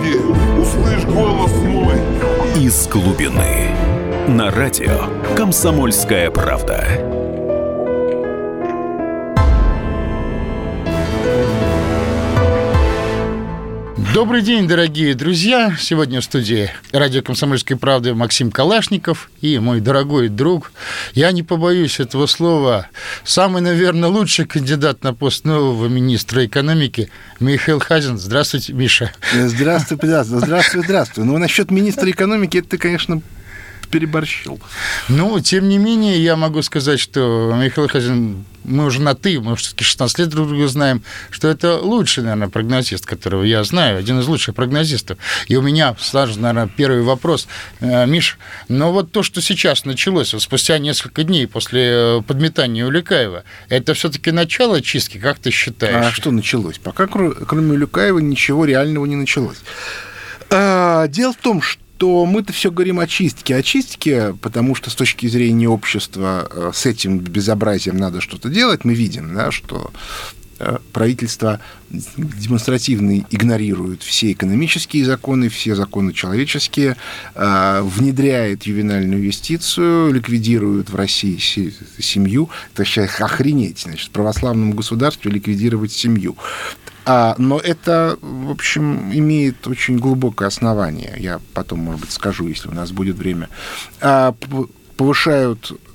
Господи, услышь голос мой. Из глубины. На радио «Комсомольская правда». Добрый день, дорогие друзья! Сегодня в студии радио «Комсомольской правды» Максим Калашников и мой дорогой друг. Я не побоюсь этого слова. Самый, наверное, лучший кандидат на пост нового министра экономики Михаил Хазин. Здравствуйте, Миша. Здравствуй, здравствуй, здравствуй, здравствуй. Ну, насчет министра экономики, это конечно, переборщил. Ну, тем не менее, я могу сказать, что Михаил Хазин, мы уже на «ты», мы все-таки 16 лет друг друга знаем, что это лучший, наверное, прогнозист, которого я знаю, один из лучших прогнозистов. И у меня сразу, наверное, первый вопрос. Э, Миш, но вот то, что сейчас началось, вот спустя несколько дней после э, подметания Улюкаева, это все-таки начало чистки, как ты считаешь? А что началось? Пока, кроме Улюкаева, ничего реального не началось. А, дело в том, что то мы-то все говорим о чистке. О чистке, потому что с точки зрения общества э, с этим безобразием надо что-то делать. Мы видим, да, что правительство демонстративно игнорирует все экономические законы, все законы человеческие, э, внедряет ювенальную юстицию, ликвидирует в России семью. Это сейчас охренеть, значит, в православном государстве ликвидировать семью. А, но это, в общем, имеет очень глубокое основание. Я потом, может быть, скажу, если у нас будет время. А, повышают э,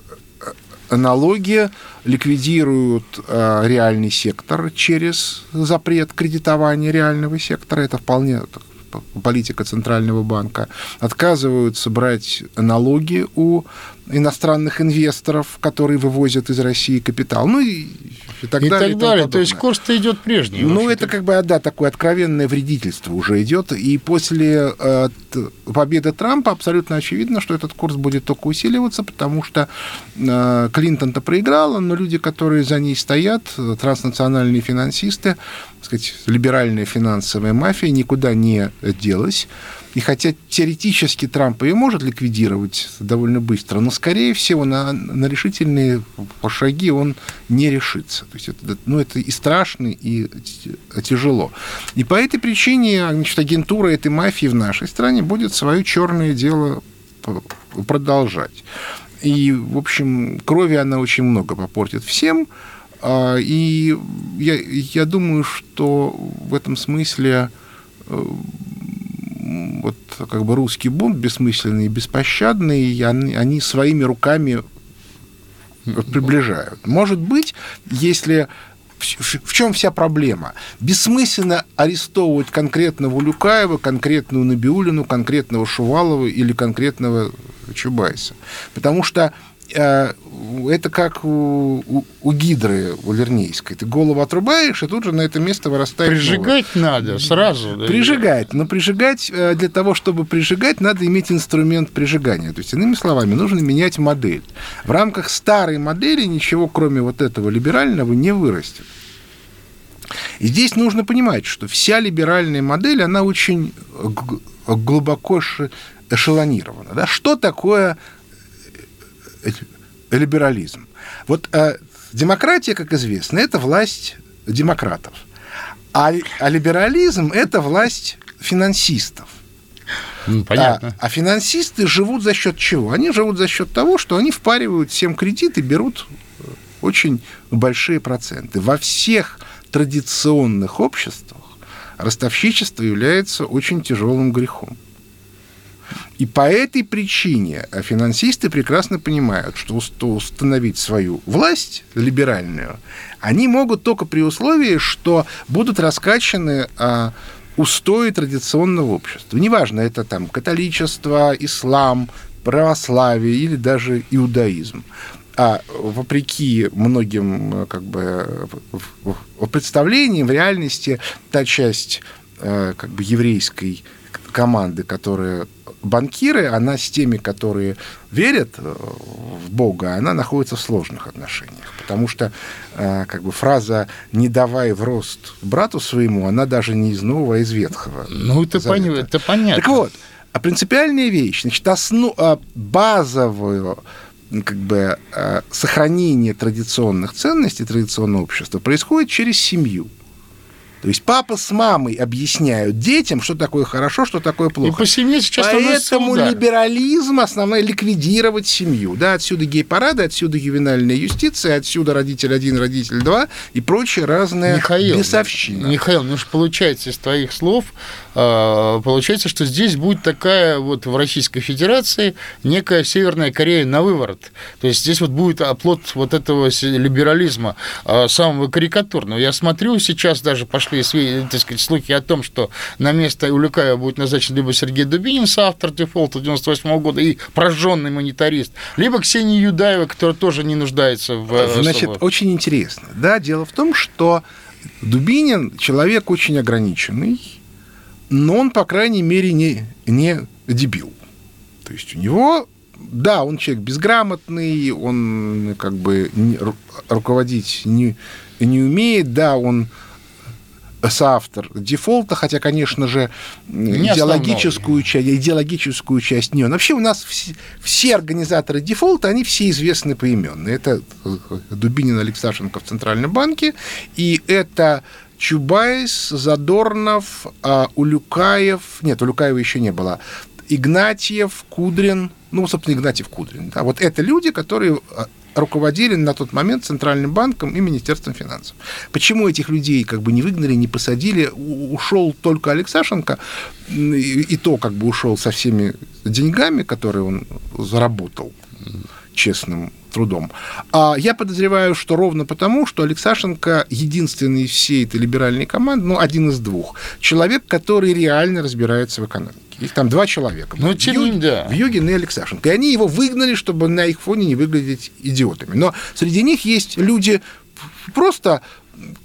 налоги, ликвидируют а, реальный сектор через запрет кредитования реального сектора. Это вполне политика Центрального банка. Отказываются брать налоги у иностранных инвесторов, которые вывозят из России капитал. Ну и и так и далее. Так далее. То есть курс-то идет прежний. Ну, это как бы, да, такое откровенное вредительство уже идет. И после э, победы Трампа абсолютно очевидно, что этот курс будет только усиливаться, потому что э, Клинтон-то проиграла, но люди, которые за ней стоят, транснациональные финансисты, так сказать, либеральная финансовая мафия никуда не делась. И хотя теоретически Трамп ее может ликвидировать довольно быстро, но, скорее всего, на, на решительные шаги он не решится. То есть это, ну, это и страшно, и тяжело. И по этой причине значит, агентура этой мафии в нашей стране будет свое черное дело продолжать. И, в общем, крови она очень много попортит всем. А, и я, я думаю, что в этом смысле э, вот как бы русский бунт бессмысленный и беспощадный, они, они своими руками приближают. Может быть, если в чем вся проблема? Бессмысленно арестовывать конкретного Улюкаева, конкретную Набиулину, конкретного Шувалова или конкретного Чубайса. Потому что это как у, у, у гидры у Вернейской. Ты голову отрубаешь, и тут же на это место вырастает Прижигать новое. надо сразу. Да? Прижигать. Но прижигать, э, для того, чтобы прижигать, надо иметь инструмент прижигания. То есть, иными словами, нужно менять модель. В рамках старой модели ничего, кроме вот этого либерального, не вырастет. И здесь нужно понимать, что вся либеральная модель, она очень глубоко эшелонирована. Да? Что такое либерализм. Вот э, демократия, как известно, это власть демократов. А, а либерализм – это власть финансистов. Ну, понятно. А, а финансисты живут за счет чего? Они живут за счет того, что они впаривают всем кредит и берут очень большие проценты. Во всех традиционных обществах ростовщичество является очень тяжелым грехом. И по этой причине финансисты прекрасно понимают, что установить свою власть либеральную они могут только при условии, что будут раскачаны а, устои традиционного общества. Неважно, это там католичество, ислам, православие или даже иудаизм. А вопреки многим как бы, представлениям, в реальности та часть э, как бы, еврейской команды, которая банкиры, она с теми, которые верят э, в Бога, она находится в сложных отношениях. Потому что э, как бы фраза «не давай в рост брату своему», она даже не из Нового, а из Ветхого. Ну, это, пон... это понятно. Так вот, а принципиальная вещь, значит, основ... А базовую как бы э, сохранение традиционных ценностей, традиционного общества происходит через семью. То есть папа с мамой объясняют детям, что такое хорошо, что такое плохо. И по семье сейчас Поэтому либерализм основное ликвидировать семью. Да, отсюда гей-парады, отсюда ювенальная юстиция, отсюда родитель один, родитель два и прочие разные Михаил, бесовщина. Михаил, ну что получается из твоих слов, а, получается, что здесь будет такая вот в Российской Федерации некая Северная Корея на выворот. То есть здесь вот будет оплот вот этого либерализма а, самого карикатурного. Я смотрю, сейчас даже пошли так сказать, слухи о том, что на место Улюкаева будет назначен либо Сергей Дубинин, соавтор дефолта 98 года и прожженный монетарист, либо Ксения Юдаева, которая тоже не нуждается в... Значит, очень интересно. Да, дело в том, что Дубинин человек очень ограниченный, но он, по крайней мере, не, не дебил. То есть у него, да, он человек безграмотный, он как бы руководить не, не умеет, да, он соавтор дефолта, хотя, конечно же, не идеологическую часть, идеологическую часть не он. Вообще у нас все, все организаторы дефолта, они все известны поименно. Это Дубинин Алексашенко в Центральном банке, и это Чубайс, Задорнов, а, Улюкаев, нет, Улюкаева еще не было, Игнатьев, Кудрин, ну, собственно, Игнатьев, Кудрин. Да, вот это люди, которые а, руководили на тот момент Центральным банком и Министерством финансов. Почему этих людей как бы не выгнали, не посадили? Ушел только Алексашенко, и то как бы ушел со всеми деньгами, которые он заработал честным трудом. А я подозреваю, что ровно потому, что Алексашенко единственный из всей этой либеральной команды, ну, один из двух, человек, который реально разбирается в экономике. Их там два человека. Ну, тем да. Вьюгин и Алексашенко. И они его выгнали, чтобы на их фоне не выглядеть идиотами. Но среди них есть люди просто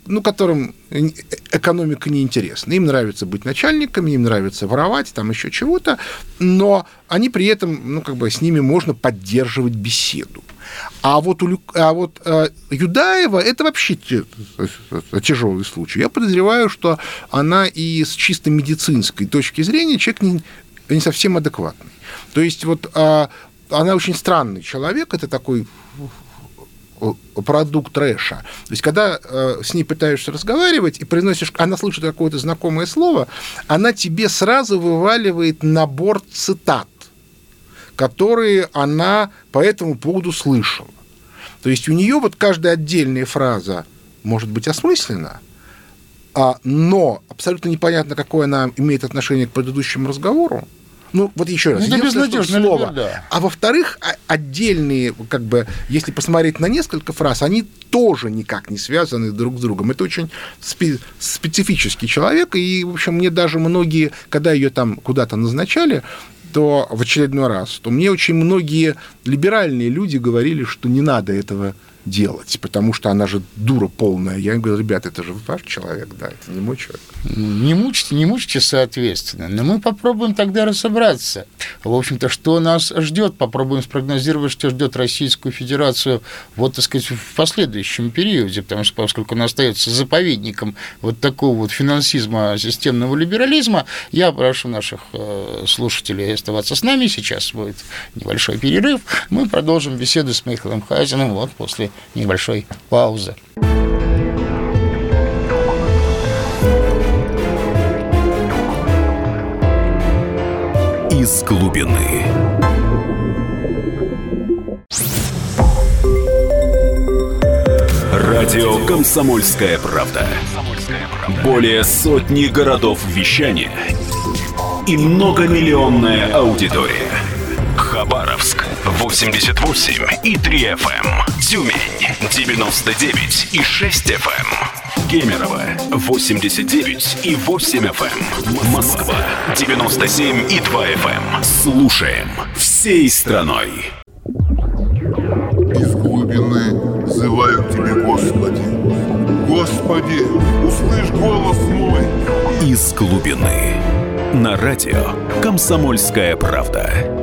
ну, которым экономика неинтересна. Им нравится быть начальниками, им нравится воровать, там еще чего-то, но они при этом, ну, как бы с ними можно поддерживать беседу. А вот, у, а вот э, Юдаева это вообще тяжелый случай. Я подозреваю, что она и с чисто медицинской точки зрения человек не, не совсем адекватный. То есть вот э, она очень странный человек, это такой продукт трэша. То есть, когда э, с ней пытаешься разговаривать и произносишь, она слышит какое-то знакомое слово, она тебе сразу вываливает набор цитат которые она по этому поводу слышала. То есть у нее вот каждая отдельная фраза может быть осмыслена, а, но абсолютно непонятно, какое она имеет отношение к предыдущему разговору. Ну, вот еще раз, ну, это безнадежное слово. Да. А во-вторых, отдельные, как бы, если посмотреть на несколько фраз, они тоже никак не связаны друг с другом. Это очень спе- специфический человек, и, в общем, мне даже многие, когда ее там куда-то назначали, то в очередной раз, то мне очень многие либеральные люди говорили, что не надо этого делать, потому что она же дура полная. Я им говорю, ребята, это же ваш человек, да, это не мой человек. Не мучите, не мучите, соответственно. Но мы попробуем тогда разобраться. В общем-то, что нас ждет, попробуем спрогнозировать, что ждет Российскую Федерацию, вот, так сказать, в последующем периоде, потому что, поскольку она остается заповедником вот такого вот финансизма, системного либерализма, я прошу наших э, слушателей оставаться с нами. Сейчас будет небольшой перерыв. Мы продолжим беседу с Михаилом Хазиным вот после небольшой паузы. Из глубины. Радио «Комсомольская правда». Более сотни городов вещания и многомиллионная аудитория. Хабаровск 88 и 3 FM. Тюмень 99 и 6 FM. Кемерово 89 и 8 FM. Москва 97 и 2 FM. Слушаем всей страной. Из глубины взываю к тебе, Господи. Господи, услышь голос мой. Из глубины. На радио «Комсомольская правда».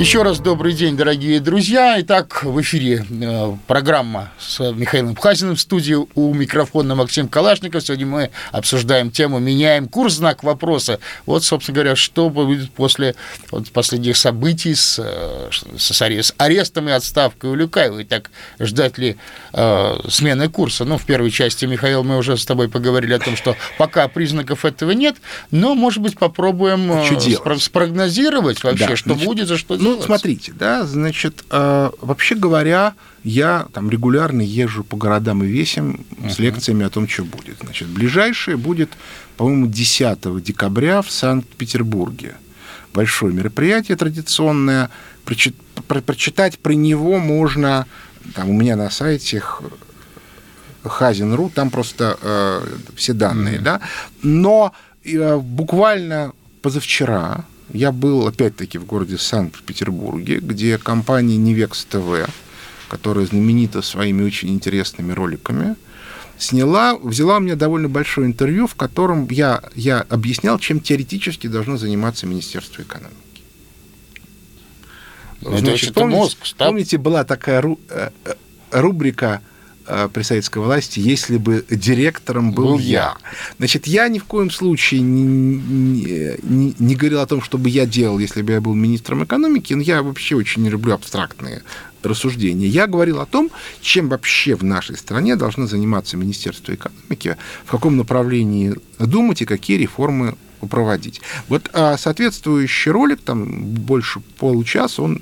Еще раз добрый день, дорогие друзья. Итак, в эфире э, программа с Михаилом Пхазиным в студии у микрофона Максим Калашников. Сегодня мы обсуждаем тему «Меняем курс. Знак вопроса». Вот, собственно говоря, что будет после вот, последних событий с, э, с, арест, арестом и отставкой Улюкаевой. Так, ждать ли э, смены курса? Ну, в первой части, Михаил, мы уже с тобой поговорили о том, что пока признаков этого нет, но, может быть, попробуем э, спрогнозировать вообще, да, что значит, будет, за что ну, ну, смотрите, да, значит, э, вообще говоря, я там регулярно езжу по городам и весим с лекциями о том, что будет. Значит, ближайшее будет, по-моему, 10 декабря в Санкт-Петербурге. Большое мероприятие традиционное. Прочит, про, прочитать про него можно там у меня на сайте Хазин.ру, там просто э, все данные, mm-hmm. да. Но э, буквально позавчера я был, опять-таки, в городе Санкт-Петербурге, где компания Невекс ТВ, которая знаменита своими очень интересными роликами, сняла, взяла у меня довольно большое интервью, в котором я, я объяснял, чем теоретически должно заниматься Министерство экономики. Значит, помните, мозг, помните, была такая ру, э, э, рубрика при советской власти, если бы директором был, был я. я. Значит, я ни в коем случае не, не, не, говорил о том, чтобы я делал, если бы я был министром экономики. Но я вообще очень не люблю абстрактные рассуждения. Я говорил о том, чем вообще в нашей стране должно заниматься Министерство экономики, в каком направлении думать и какие реформы проводить. Вот а соответствующий ролик, там больше получаса, он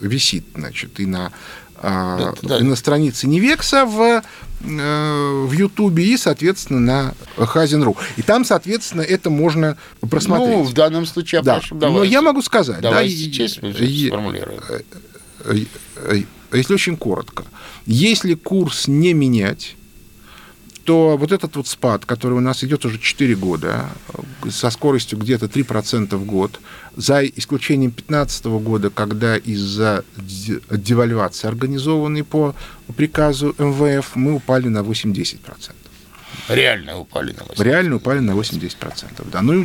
висит, значит, и на да, да. на странице Невекса в, э, в Ютубе и, соответственно, на Хазин.ру. И там, соответственно, это можно просмотреть. Ну, в данном случае, да. прошу, давайте. Но я могу сказать... Давайте да, честь сформулируем. Э, э, если очень коротко. Если курс не менять, то вот этот вот спад, который у нас идет уже 4 года, со скоростью где-то 3% в год, за исключением 2015 года, когда из-за девальвации, организованной по приказу МВФ, мы упали на 8-10%. Реально упали на 8%. Реально упали на 8-10%. Да. Ну,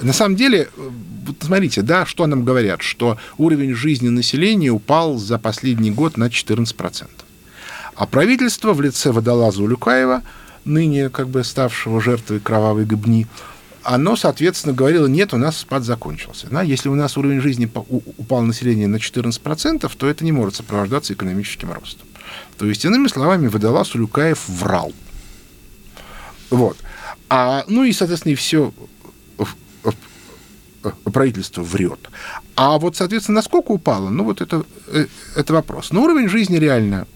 на самом деле, вот смотрите, да, что нам говорят, что уровень жизни населения упал за последний год на 14%. А правительство в лице водолаза Улюкаева – ныне как бы ставшего жертвой кровавой гыбни, оно, соответственно, говорило, нет, у нас спад закончился. Да? Если у нас уровень жизни упал население на 14%, то это не может сопровождаться экономическим ростом. То есть, иными словами, выдала Сулюкаев врал. Вот. А, ну и, соответственно, и все правительство врет. А вот, соответственно, насколько упало, ну вот это, э, это вопрос. Но уровень жизни реально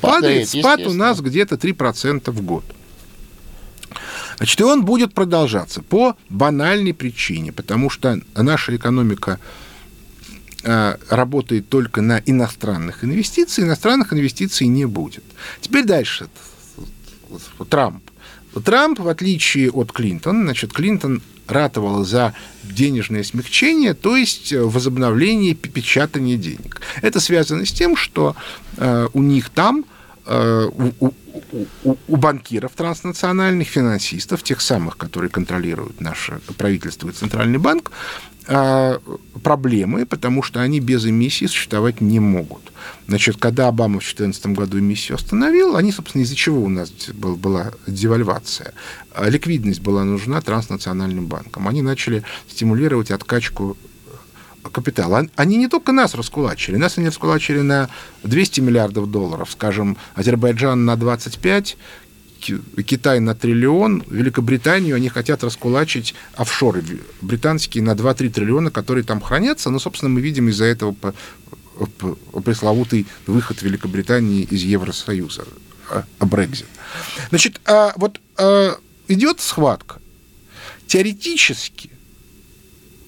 Падает, спад у нас где-то 3% в год. Значит, и он будет продолжаться по банальной причине, потому что наша экономика э, работает только на иностранных инвестициях, иностранных инвестиций не будет. Теперь дальше. Трамп. Трамп, в отличие от Клинтона, значит, Клинтон ратовала за денежное смягчение, то есть возобновление печатания денег. Это связано с тем, что э, у них там э, у, у, у банкиров транснациональных, финансистов, тех самых, которые контролируют наше правительство и Центральный банк, э, проблемы, потому что они без эмиссии существовать не могут. Значит, когда Обама в 2014 году эмиссию остановил, они, собственно, из-за чего у нас был, была девальвация? А ликвидность была нужна транснациональным банкам. Они начали стимулировать откачку капитала. Они не только нас раскулачили, нас они раскулачили на 200 миллиардов долларов, скажем, Азербайджан на 25, Китай на триллион, Великобританию они хотят раскулачить офшоры британские на 2-3 триллиона, которые там хранятся, но, собственно, мы видим из-за этого пресловутый выход Великобритании из Евросоюза, а, Брекзит. Значит, а вот а, идет схватка. Теоретически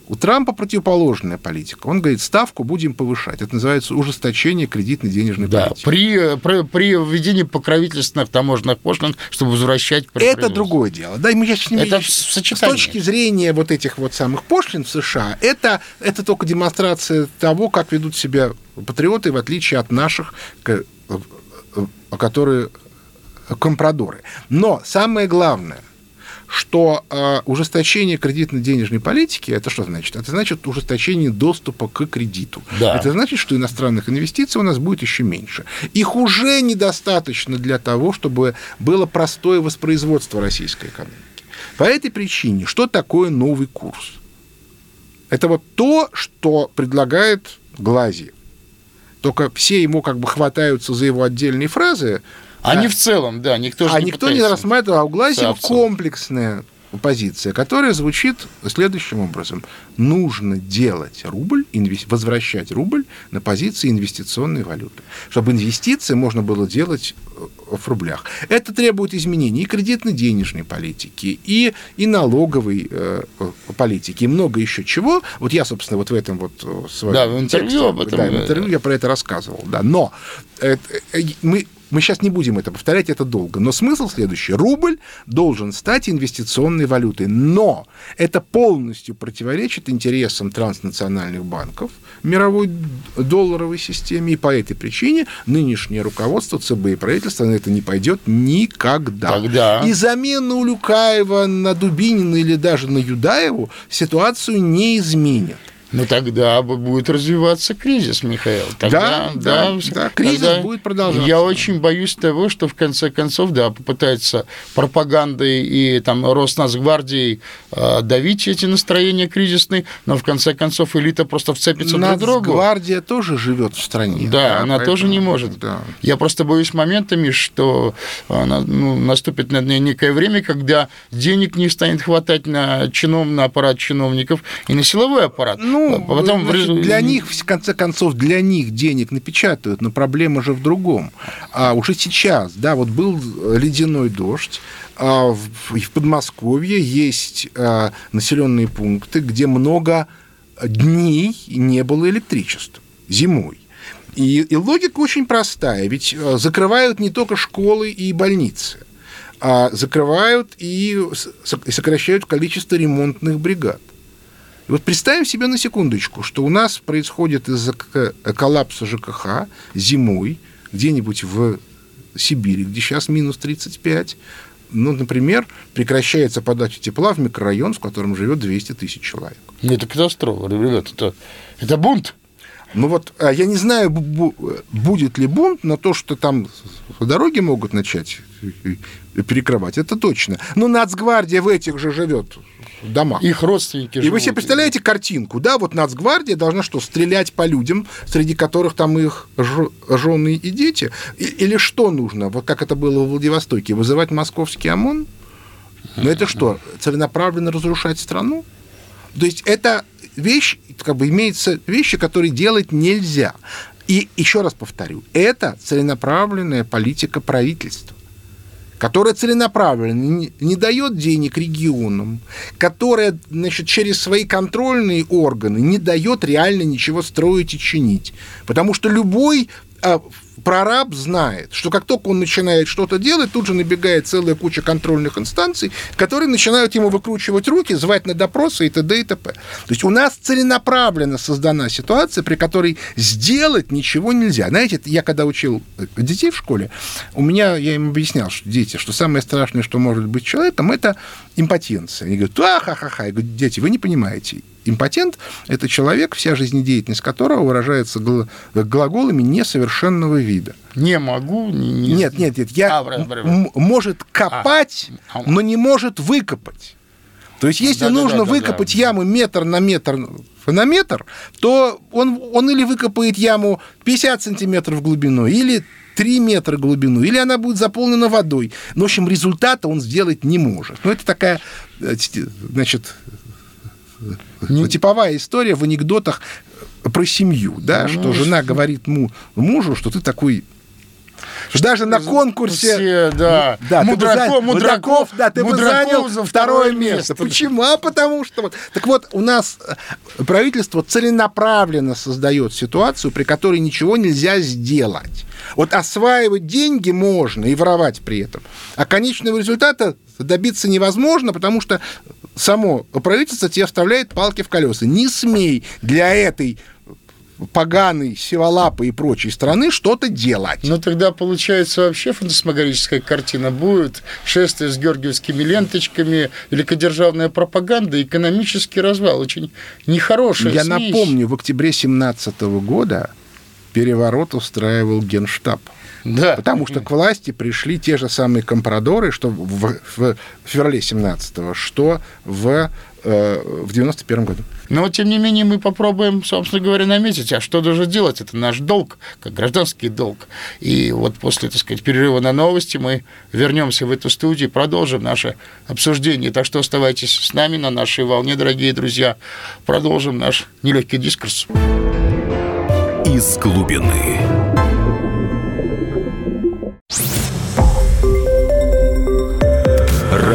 у Трампа противоположная политика. Он говорит, ставку будем повышать. Это называется ужесточение кредитной денежной да, политики. При, при, при введении покровительственных таможенных пошлин, чтобы возвращать... Это другое дело. Да, мы сейчас это с точки зрения вот этих вот самых пошлин в США, это, это только демонстрация того, как ведут себя патриоты, в отличие от наших, которые компрадоры. Но самое главное, что э, ужесточение кредитно-денежной политики, это что значит? Это значит ужесточение доступа к кредиту. Да. Это значит, что иностранных инвестиций у нас будет еще меньше. Их уже недостаточно для того, чтобы было простое воспроизводство российской экономики. По этой причине, что такое новый курс? Это вот то, что предлагает Глази. Только все ему как бы хватаются за его отдельные фразы, а не в целом, да, никто же а не никто не пытается. рассматривал, а у Глазьева комплексная позиция, которая звучит следующим образом. Нужно делать рубль, инвес- возвращать рубль на позиции инвестиционной валюты, чтобы инвестиции можно было делать э, в рублях. Это требует изменений и кредитно-денежной политики, и, и налоговой э, э, политики, и много еще чего. Вот я, собственно, вот в этом вот э, своем Да, в интервью тексте, об этом, да, в да. интервью я про это рассказывал, да. Но э, э, мы мы сейчас не будем это повторять, это долго. Но смысл следующий. Рубль должен стать инвестиционной валютой. Но это полностью противоречит интересам транснациональных банков мировой долларовой системе. И по этой причине нынешнее руководство ЦБ и правительство на это не пойдет никогда. Тогда. И замена Улюкаева на Дубинина или даже на Юдаеву ситуацию не изменит. Ну тогда будет развиваться кризис, Михаил. Тогда, Да, да, да, кризис тогда будет продолжаться. Я очень боюсь того, что в конце концов, да, попытается пропагандой и там Роснацгвардией э, давить эти настроения кризисные, но в конце концов элита просто вцепится друг другу. Нацгвардия тоже живет в стране. Да, она тоже не поэтому, может. да. Я просто боюсь моментами, что она, ну, наступит на- некое время, когда денег не станет хватать на, чинов, на аппарат чиновников и на силовой аппарат. Ну, А потом значит, для них, в конце концов, для них денег напечатают, но проблема же в другом. А уже сейчас, да, вот был ледяной дождь, а в, Подмосковье есть а, населенные пункты, где много дней не было электричества зимой. И, и логика очень простая, ведь э, закрывают не только школы и больницы, а закрывают и сокращают количество ремонтных бригад. И вот представим себе на секундочку, что у нас происходит из-за к- коллапса ЖКХ зимой где-нибудь в Сибири, где сейчас минус 35, ну, например, прекращается подача тепла в микрорайон, в котором живет 200 тысяч человек. Ну, Это катастрофа, ребят, это, это бунт. Ну вот, а, я не знаю, бу- бу- будет ли бунт, но то, что там дороги могут начать э, перекрывать, это точно. Но Нацгвардия в этих же живет домах. Их родственники И вы живут. себе представляете картинку, да, вот Нацгвардия должна что, стрелять по людям, среди которых там их жены и дети? Или что нужно, вот как это было в Владивостоке, вызывать московский ОМОН? Ну это что, целенаправленно разрушать страну? То есть это вещь, как бы имеются вещи, которые делать нельзя. И еще раз повторю, это целенаправленная политика правительства которая целенаправленно не, дает денег регионам, которая значит, через свои контрольные органы не дает реально ничего строить и чинить. Потому что любой а, прораб знает, что как только он начинает что-то делать, тут же набегает целая куча контрольных инстанций, которые начинают ему выкручивать руки, звать на допросы и т.д. и т.п. То есть у нас целенаправленно создана ситуация, при которой сделать ничего нельзя. Знаете, я когда учил детей в школе, у меня, я им объяснял, что дети, что самое страшное, что может быть человеком, это импотенция. Они говорят, а, ха-ха-ха. Я говорю, дети, вы не понимаете. Импотент – это человек, вся жизнедеятельность которого выражается гл- глаголами несовершенного вида. Не могу, не, не- Нет, нет, нет. Я, А, бра- бра- бра. м- может копать, А. но не может выкопать. То есть, если Да-да-да-да-да. нужно выкопать яму метр на метр на метр, то он, он или выкопает яму 50 сантиметров в глубину, или 3 метра глубину, или она будет заполнена водой. Но, в общем, результата он сделать не может. Ну, это такая, э, значит, Не- типовая история в анекдотах про семью, да, что жена говорит му- мужу, что ты такой что даже на конкурсе... Все, да. Да, ты бы Мудраков- мудраков- да, ты бы мудраков занял за второе второе место. место. Почему? А потому что вот. Так вот, у нас э, правительство целенаправленно создает ситуацию, при которой ничего нельзя сделать. Вот осваивать деньги можно и воровать при этом. А конечного результата добиться невозможно, потому что само правительство тебе вставляет палки в колеса. Не смей для этой поганой, сиволапой и прочей страны что-то делать. Ну, тогда, получается, вообще фантасмагорическая картина будет. Шествие с георгиевскими ленточками, великодержавная пропаганда, экономический развал. Очень нехорошая Я смесь. напомню, в октябре 17 года переворот устраивал Генштаб. Да. Потому что к власти пришли те же самые компрадоры, что в, в феврале 17-го, что в, э, в 91 году. Но, тем не менее, мы попробуем, собственно говоря, наметить, а что должен делать? Это наш долг, как гражданский долг. И вот после, так сказать, перерыва на новости мы вернемся в эту студию и продолжим наше обсуждение. Так что оставайтесь с нами на нашей волне, дорогие друзья. Продолжим наш нелегкий дискурс. Из глубины.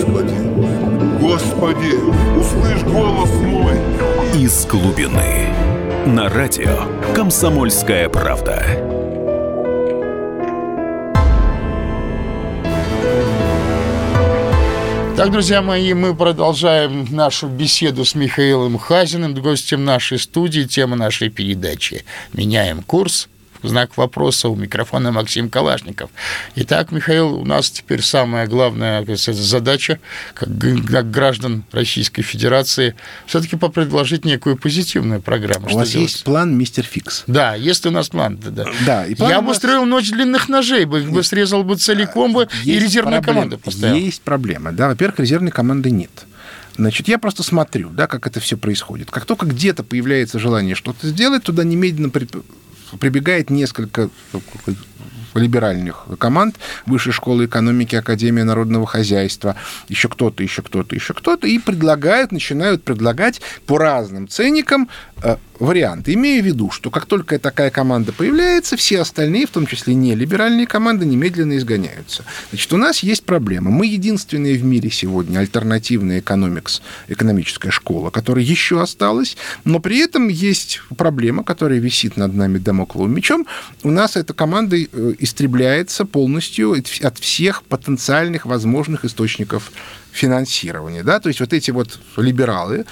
Господи. Господи, услышь голос мой. Из глубины. На радио «Комсомольская правда». Так, друзья мои, мы продолжаем нашу беседу с Михаилом Хазиным, гостем нашей студии. Тема нашей передачи «Меняем курс». Знак вопроса у микрофона Максим Калашников. Итак, Михаил, у нас теперь самая главная задача, как, граждан Российской Федерации, все-таки предложить некую позитивную программу. У Что вас делать? есть план «Мистер Фикс». Да, есть у нас план. Да, да. Да, и план Я бы устроил ночь длинных ножей, бы их бы срезал бы целиком бы и резервную проблема. команду поставил. Есть проблема. Да, во-первых, резервной команды нет. Значит, я просто смотрю, да, как это все происходит. Как только где-то появляется желание что-то сделать, туда немедленно прибегает несколько либеральных команд, Высшей школы экономики, Академия народного хозяйства, еще кто-то, еще кто-то, еще кто-то, и предлагают, начинают предлагать по разным ценникам э, варианты. Имея в виду, что как только такая команда появляется, все остальные, в том числе не либеральные команды, немедленно изгоняются. Значит, у нас есть проблема. Мы единственные в мире сегодня альтернативная экономикс, экономическая школа, которая еще осталась, но при этом есть проблема, которая висит над нами домокловым мечом. У нас эта команда э, истребляется полностью от всех потенциальных возможных источников финансирования. Да? То есть вот эти вот либералы,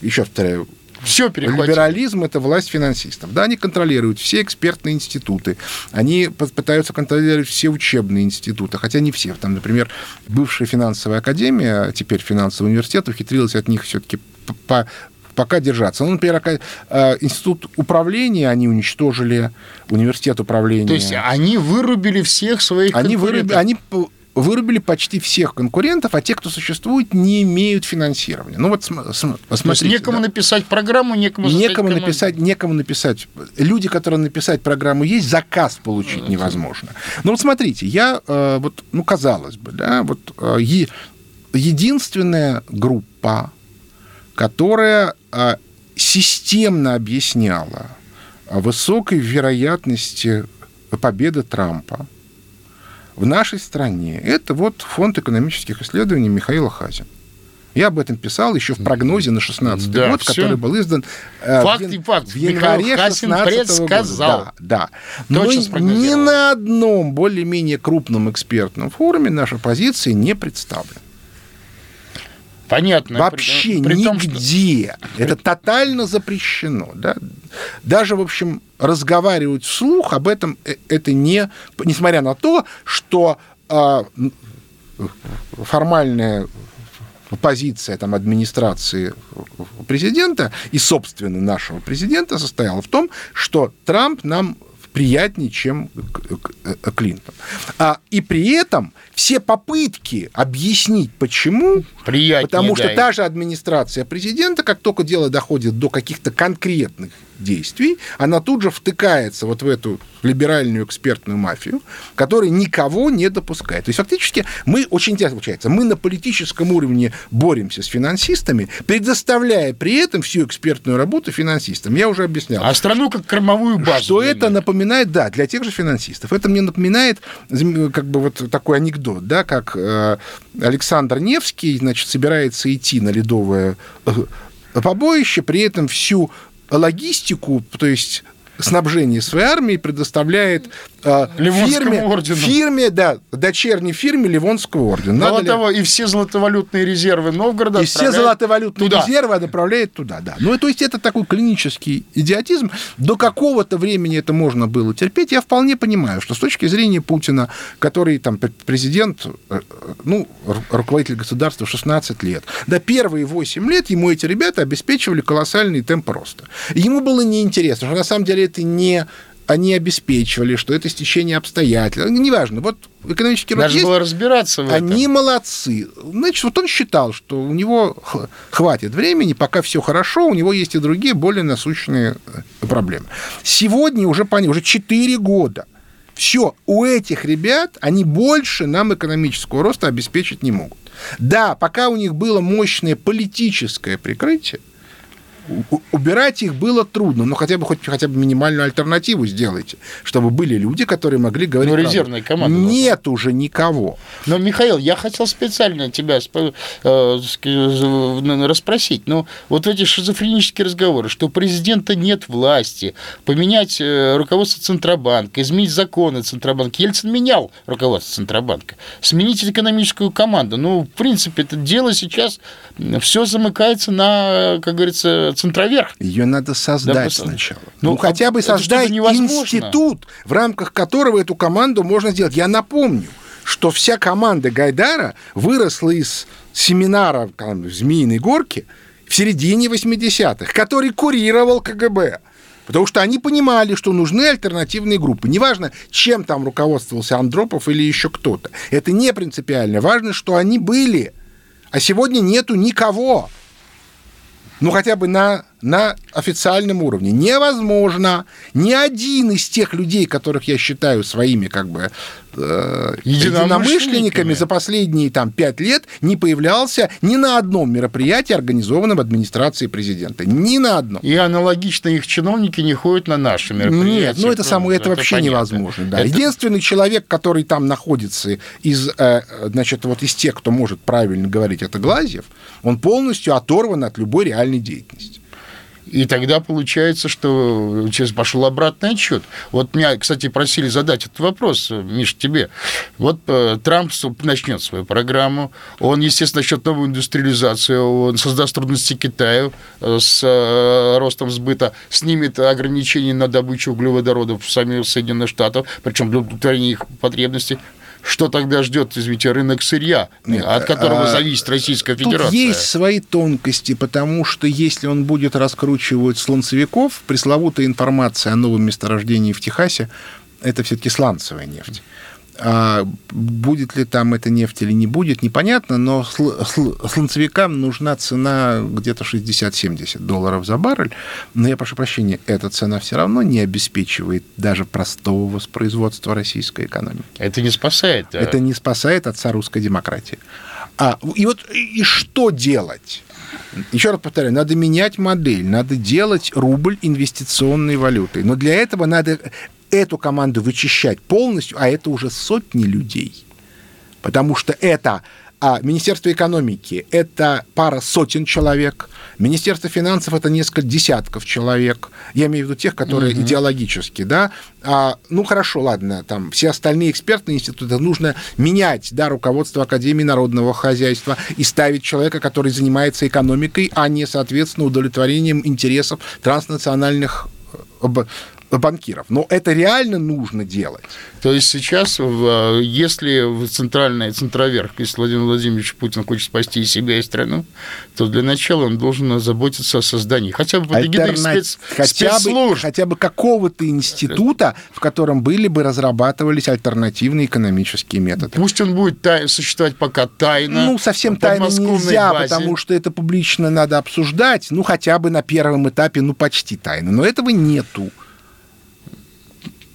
еще повторяю, Все перехватили. Либерализм – это власть финансистов. Да, они контролируют все экспертные институты, они пытаются контролировать все учебные институты, хотя не все. Там, например, бывшая финансовая академия, а теперь финансовый университет, ухитрилась от них все-таки по пока держаться. Ну, например, э, институт управления они уничтожили, университет управления. То есть они вырубили всех своих Они вырубили, они вырубили почти всех конкурентов, а те, кто существует, не имеют финансирования. Ну вот посмотрите. некому да. написать программу, некому Некому команду. написать, некому написать. Люди, которые написать программу есть, заказ получить невозможно. Но вот смотрите, я э, вот, ну казалось бы, да, вот э, е- единственная группа, которая э, системно объясняла высокой вероятности победы Трампа в нашей стране, это вот фонд экономических исследований Михаила Хазина. Я об этом писал еще в прогнозе на 16 Да, год, всё. который был издан э, Факт в, и факт. в январе Михаил Хазин 16 предсказал. года. Да, да. Но Точно ни спрогнозировал. на одном более-менее крупном экспертном форуме наша позиция не представлена. Понятно. Вообще При- при том, что- нигде. Это тотально запрещено. Да? Даже, в общем, разговаривать вслух об этом э, это не... Несмотря на то, что м, формальная позиция там, администрации президента и, собственно, нашего президента состояла в том, что Трамп нам приятнее, чем Клинтон. А, и при этом все попытки объяснить, почему, Приятнее, потому что да. та же администрация президента, как только дело доходит до каких-то конкретных действий, она тут же втыкается вот в эту либеральную экспертную мафию, которая никого не допускает. То есть фактически мы, очень интересно получается, мы на политическом уровне боремся с финансистами, предоставляя при этом всю экспертную работу финансистам. Я уже объяснял. А страну как кормовую базу. Что это них. напоминает, да, для тех же финансистов. Это мне напоминает как бы вот такой анекдот, да, как э, Александр Невский, значит, собирается идти на ледовое э, побоище, при этом всю логистику, то есть снабжение своей армии предоставляет э, фирме, ордену. фирме, да, дочерней фирме Ливонского ордена. Мало Надо ли- того, и все золотовалютные резервы Новгорода и все золотовалютные туда. резервы направляет туда, да. Ну, то есть это такой клинический идиотизм. До какого-то времени это можно было терпеть. Я вполне понимаю, что с точки зрения Путина, который там пр- президент, э, ну, ру- руководитель государства 16 лет, до первые 8 лет ему эти ребята обеспечивали колоссальный темп роста. Ему было неинтересно, что на самом деле это не они обеспечивали, что это стечение обстоятельств. Неважно, вот экономический рост Даже есть, было разбираться в этом. они молодцы. Значит, вот он считал, что у него хватит времени, пока все хорошо, у него есть и другие более насущные э, проблемы. Сегодня уже уже 4 года. Все, у этих ребят они больше нам экономического роста обеспечить не могут. Да, пока у них было мощное политическое прикрытие, убирать их было трудно, но хотя бы хоть хотя бы минимальную альтернативу сделайте, чтобы были люди, которые могли говорить. Ну, резервная команда. Нет уже никого. Но, Михаил, я хотел специально тебя э, расспросить. Но вот эти шизофренические разговоры, что у президента нет власти, поменять э, руководство Центробанка, изменить законы Центробанка. Ельцин менял руководство Центробанка. Сменить экономическую команду. Ну, в принципе, это дело сейчас все замыкается на, как говорится, центроверх. Ее надо создать Да, сначала. ну, Ну, хотя бы это что-то создать невозможно. институт, в рамках которого эту команду можно сделать. Я напомню, что вся команда Гайдара выросла из семинара там, в Змеиной горке в середине 80-х, который курировал КГБ. Потому что они понимали, что нужны альтернативные группы. Неважно, чем там руководствовался Андропов или еще кто-то. Это не принципиально. Важно, что они были. А сегодня нету никого ну хотя бы на, на официальном уровне. Невозможно ни один из тех людей, которых я считаю своими как бы э, единомышленниками за последние там пять лет не появлялся ни на одном мероприятии, организованном администрацией президента. Ни на одном. И аналогично их чиновники не ходят на наши мероприятия. Нет, ну это само это, вообще понятно. невозможно. Да. Это- Единственный человек, который там находится из, э, значит, вот из тех, кто может правильно говорить, это Глазьев, он полностью оторван от любой реальной деятельности. И тогда получается, что сейчас пошел обратный отчет. Вот меня, кстати, просили задать этот вопрос, Миш, тебе. Вот э, Трамп начнет свою программу, он, естественно, начнет новую индустриализацию, он создаст трудности Китаю э, с э, ростом сбыта, снимет ограничения на добычу углеводородов в самих Соединенных Штатах, причем для удовлетворения их потребностей. Что тогда ждет, извините, рынок сырья, Нет, от которого а, зависит Российская Тут Федерация? есть свои тонкости, потому что если он будет раскручивать сланцевиков, пресловутая информация о новом месторождении в Техасе, это все-таки сланцевая нефть. А будет ли там эта нефть или не будет, непонятно, но сл- сл- сланцевикам нужна цена где-то 60-70 долларов за баррель. Но я прошу прощения, эта цена все равно не обеспечивает даже простого воспроизводства российской экономики. Это не спасает. да. Это не спасает отца русской демократии. А, и вот и что делать? Еще раз повторяю, надо менять модель, надо делать рубль инвестиционной валютой. Но для этого надо эту команду вычищать полностью, а это уже сотни людей. Потому что это а, Министерство экономики – это пара сотен человек, Министерство финансов – это несколько десятков человек, я имею в виду тех, которые идеологически, да, а, ну хорошо, ладно, там все остальные экспертные институты нужно менять, да, руководство Академии народного хозяйства и ставить человека, который занимается экономикой, а не, соответственно, удовлетворением интересов транснациональных э, банкиров. Но это реально нужно делать. То есть сейчас, если в центральный центроверх, если Владимир Владимирович Путин хочет спасти и себя, и страну, то для начала он должен заботиться о создании хотя бы под эгидой спец... хотя бы, хотя бы какого-то института, в котором были бы разрабатывались альтернативные экономические методы. Пусть он будет тай... существовать пока тайно. Ну, совсем тайно нельзя, базе. потому что это публично надо обсуждать, ну, хотя бы на первом этапе, ну, почти тайно. Но этого нету.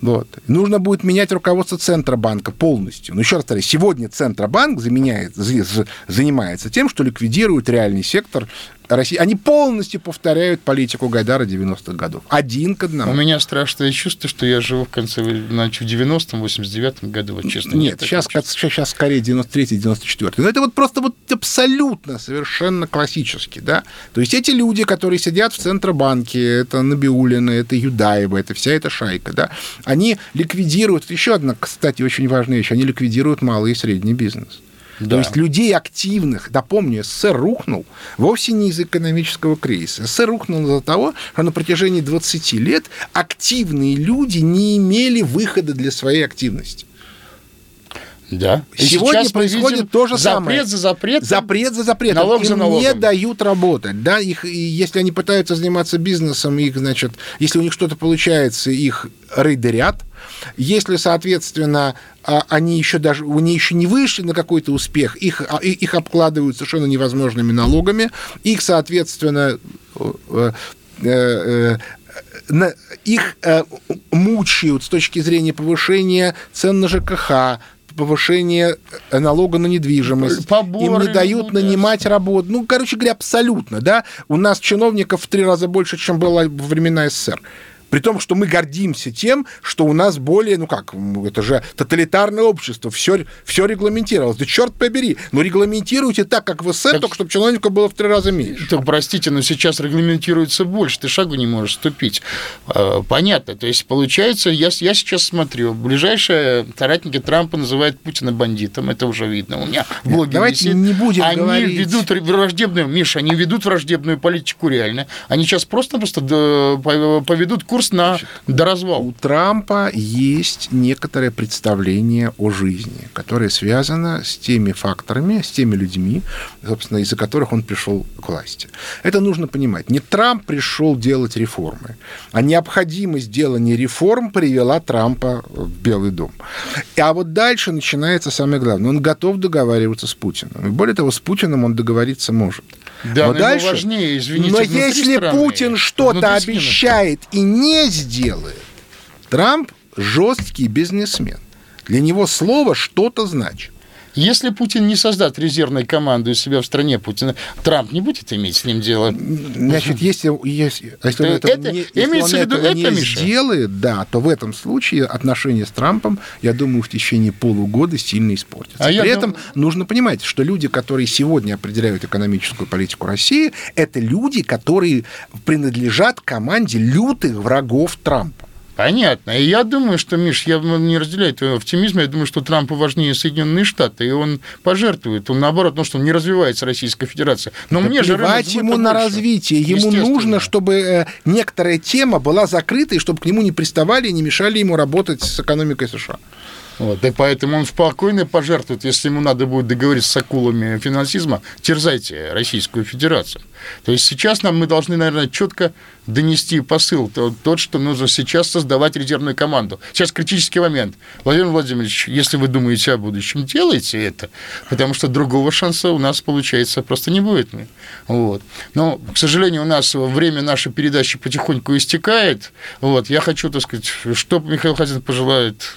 Вот. Нужно будет менять руководство Центробанка полностью. Но еще раз повторяю, сегодня Центробанк заменяет, занимается тем, что ликвидирует реальный сектор России, они полностью повторяют политику Гайдара 90-х годов. Один к одному. У меня страшное чувство, что я живу в конце, значит, в 90-м, 89-м году, вот честно. Нет, сейчас, сейчас скорее 93-й, 94-й. Но это вот просто вот абсолютно совершенно классически, да. То есть эти люди, которые сидят в Центробанке, это Набиулина, это Юдаева, это вся эта шайка, да, они ликвидируют, еще одна, кстати, очень важная вещь, они ликвидируют малый и средний бизнес. Да. То есть людей активных, да помню, СССР рухнул вовсе не из экономического кризиса. СССР рухнул из-за того, что на протяжении 20 лет активные люди не имели выхода для своей активности. Да. И Сегодня происходит то же запрет самое. за запрет. Запрет за запретом. Налог Им за налогом. не дают работать. Да? Их, если они пытаются заниматься бизнесом, их, значит, если у них что-то получается, их рейдерят. Если, соответственно, а, они еще даже, они еще не вышли на какой-то успех, их, а, их обкладывают совершенно невозможными налогами, их, соответственно, э, э, э, их мучают с точки зрения повышения цен на ЖКХ, повышение налога на недвижимость. Поборы, Им не дают ну, нанимать работу. Ну, короче говоря, абсолютно, да. У нас чиновников в три раза больше, чем было во времена СССР. При том, что мы гордимся тем, что у нас более, ну как, это же тоталитарное общество, все, все регламентировалось. Да черт побери, ну регламентируйте так, как в СССР, так... только чтобы чиновников было в три раза меньше. Так, простите, но сейчас регламентируется больше, ты шагу не можешь ступить. А, понятно, то есть получается, я, я сейчас смотрю, ближайшие соратники Трампа называют Путина бандитом, это уже видно у меня в блоге Давайте висит. не будем Они говорить. ведут враждебную, Миша, они ведут враждебную политику реально. Они сейчас просто-просто поведут курс курс на доразвал. У Трампа есть некоторое представление о жизни, которое связано с теми факторами, с теми людьми, собственно, из-за которых он пришел к власти. Это нужно понимать. Не Трамп пришел делать реформы, а необходимость делания реформ привела Трампа в Белый дом. А вот дальше начинается самое главное. Он готов договариваться с Путиным. И более того, с Путиным он договориться может. Да, но, но дальше, важнее, извините, но если страны, Путин что-то обещает и не сделает, Трамп жесткий бизнесмен. Для него слово что-то значит. Если Путин не создаст резервной команду из себя в стране Путина, Трамп не будет иметь с ним дело. Значит, если, если, если он, это, не, если он этого это, не Миша? сделает, да, то в этом случае отношения с Трампом, я думаю, в течение полугода сильно испортятся. А При этом дум... нужно понимать, что люди, которые сегодня определяют экономическую политику России, это люди, которые принадлежат команде лютых врагов Трампа. Понятно. И я думаю, что, Миш, я не разделяю твоего оптимизма, я думаю, что Трампу важнее Соединенные Штаты, и он пожертвует, он наоборот, ну что, он не развивается Российская Федерация. Но да мне же ему на больше. развитие, ему нужно, чтобы э, некоторая тема была закрыта, и чтобы к нему не приставали и не мешали ему работать с экономикой США. Вот, и поэтому он спокойно пожертвует, если ему надо будет договориться с акулами финансизма, терзайте Российскую Федерацию. То есть сейчас нам мы должны, наверное, четко донести посыл тот, тот, что нужно сейчас создавать резервную команду. Сейчас критический момент. Владимир Владимирович, если вы думаете о будущем, делайте это, потому что другого шанса у нас, получается, просто не будет. Вот. Но, к сожалению, у нас время нашей передачи потихоньку истекает. Вот. Я хочу, так сказать, что Михаил Хазин пожелает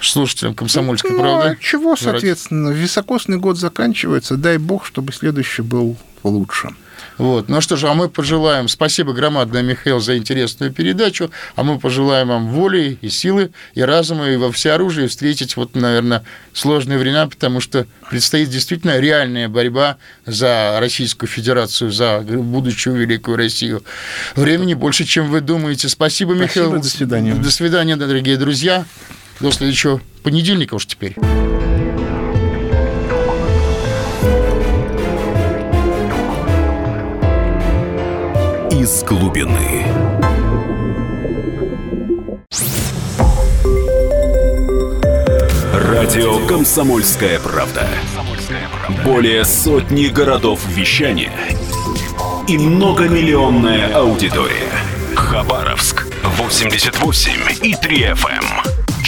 слушателям комсомольской ну, правды. А чего, соответственно, високосный год заканчивается. Дай бог, чтобы следующий был лучше. Вот. Ну что же, а мы пожелаем, спасибо громадное, Михаил, за интересную передачу, а мы пожелаем вам воли и силы, и разума, и во всеоружии встретить вот, наверное, сложные времена, потому что предстоит действительно реальная борьба за Российскую Федерацию, за будущую великую Россию. Времени больше, чем вы думаете. Спасибо, Михаил. Спасибо, до свидания. До свидания, дорогие друзья. Ну, до следующего понедельника уж теперь. Из глубины. Радио Комсомольская правда". Более сотни городов вещания и многомиллионная аудитория. Хабаровск 88 и 3 FM.